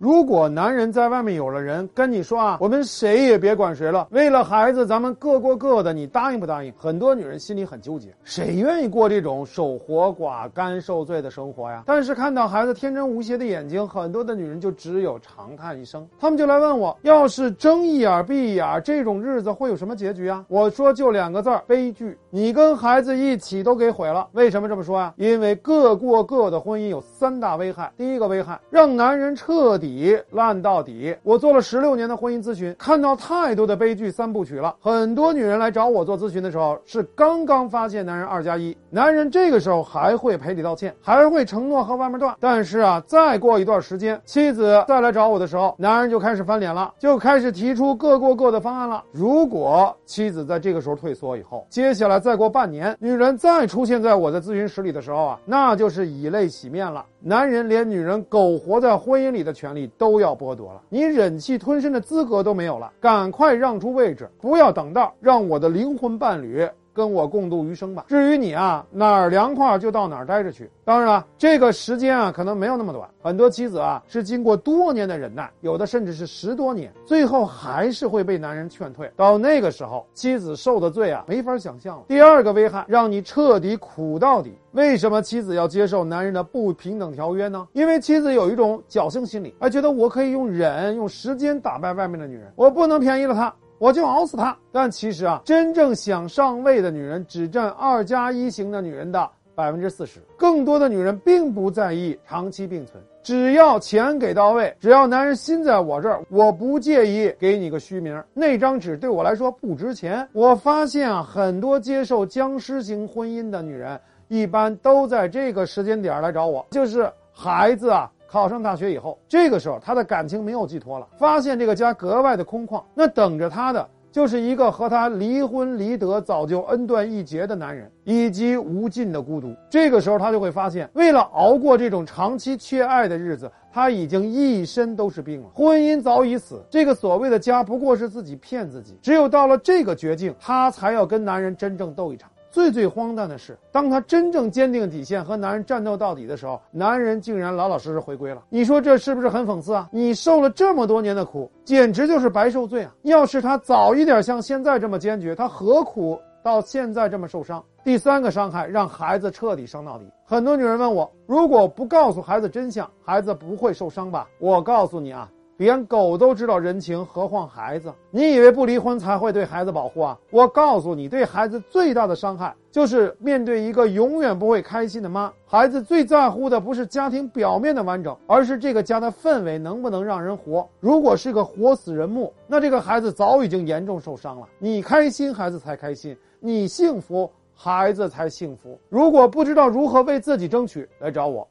如果男人在外面有了人，跟你说啊，我们谁也别管谁了，为了孩子，咱们各过各的，你答应不答应？很多女人心里很纠结，谁愿意过这种守活寡、干受罪的生活呀？但是看到孩子天真无邪的眼睛，很多的女人就只有长叹一声。他们就来问我，要是睁一眼闭一眼，这种日子会有什么结局啊？我说就两个字儿：悲剧。你跟孩子一起都给毁了。为什么这么说呀？因为各过各的婚姻有三大危害。第一个危害，让男人彻底。底烂到底。我做了十六年的婚姻咨询，看到太多的悲剧三部曲了。很多女人来找我做咨询的时候，是刚刚发现男人二加一，男人这个时候还会赔礼道歉，还会承诺和外面断。但是啊，再过一段时间，妻子再来找我的时候，男人就开始翻脸了，就开始提出各过各的方案了。如果妻子在这个时候退缩以后，接下来再过半年，女人再出现在我的咨询室里的时候啊，那就是以泪洗面了。男人连女人苟活在婚姻里的权利都要剥夺了，你忍气吞声的资格都没有了，赶快让出位置，不要等到让我的灵魂伴侣。跟我共度余生吧。至于你啊，哪儿凉快就到哪儿待着去。当然了，这个时间啊，可能没有那么短。很多妻子啊，是经过多年的忍耐，有的甚至是十多年，最后还是会被男人劝退。到那个时候，妻子受的罪啊，没法想象了。第二个危害，让你彻底苦到底。为什么妻子要接受男人的不平等条约呢？因为妻子有一种侥幸心理，还觉得我可以用忍、用时间打败外面的女人，我不能便宜了她。我就熬死他。但其实啊，真正想上位的女人只占二加一型的女人的百分之四十。更多的女人并不在意长期并存，只要钱给到位，只要男人心在我这儿，我不介意给你个虚名。那张纸对我来说不值钱。我发现啊，很多接受僵尸型婚姻的女人，一般都在这个时间点来找我，就是孩子啊。考上大学以后，这个时候他的感情没有寄托了，发现这个家格外的空旷，那等着他的就是一个和他离婚离得早就恩断义绝的男人，以及无尽的孤独。这个时候他就会发现，为了熬过这种长期缺爱的日子，他已经一身都是病了，婚姻早已死。这个所谓的家不过是自己骗自己，只有到了这个绝境，他才要跟男人真正斗一场。最最荒诞的是，当他真正坚定底线和男人战斗到底的时候，男人竟然老老实实回归了。你说这是不是很讽刺啊？你受了这么多年的苦，简直就是白受罪啊！要是他早一点像现在这么坚决，他何苦到现在这么受伤？第三个伤害，让孩子彻底伤到底。很多女人问我，如果不告诉孩子真相，孩子不会受伤吧？我告诉你啊。连狗都知道人情，何况孩子？你以为不离婚才会对孩子保护啊？我告诉你，对孩子最大的伤害就是面对一个永远不会开心的妈。孩子最在乎的不是家庭表面的完整，而是这个家的氛围能不能让人活。如果是个活死人墓，那这个孩子早已经严重受伤了。你开心，孩子才开心；你幸福，孩子才幸福。如果不知道如何为自己争取，来找我。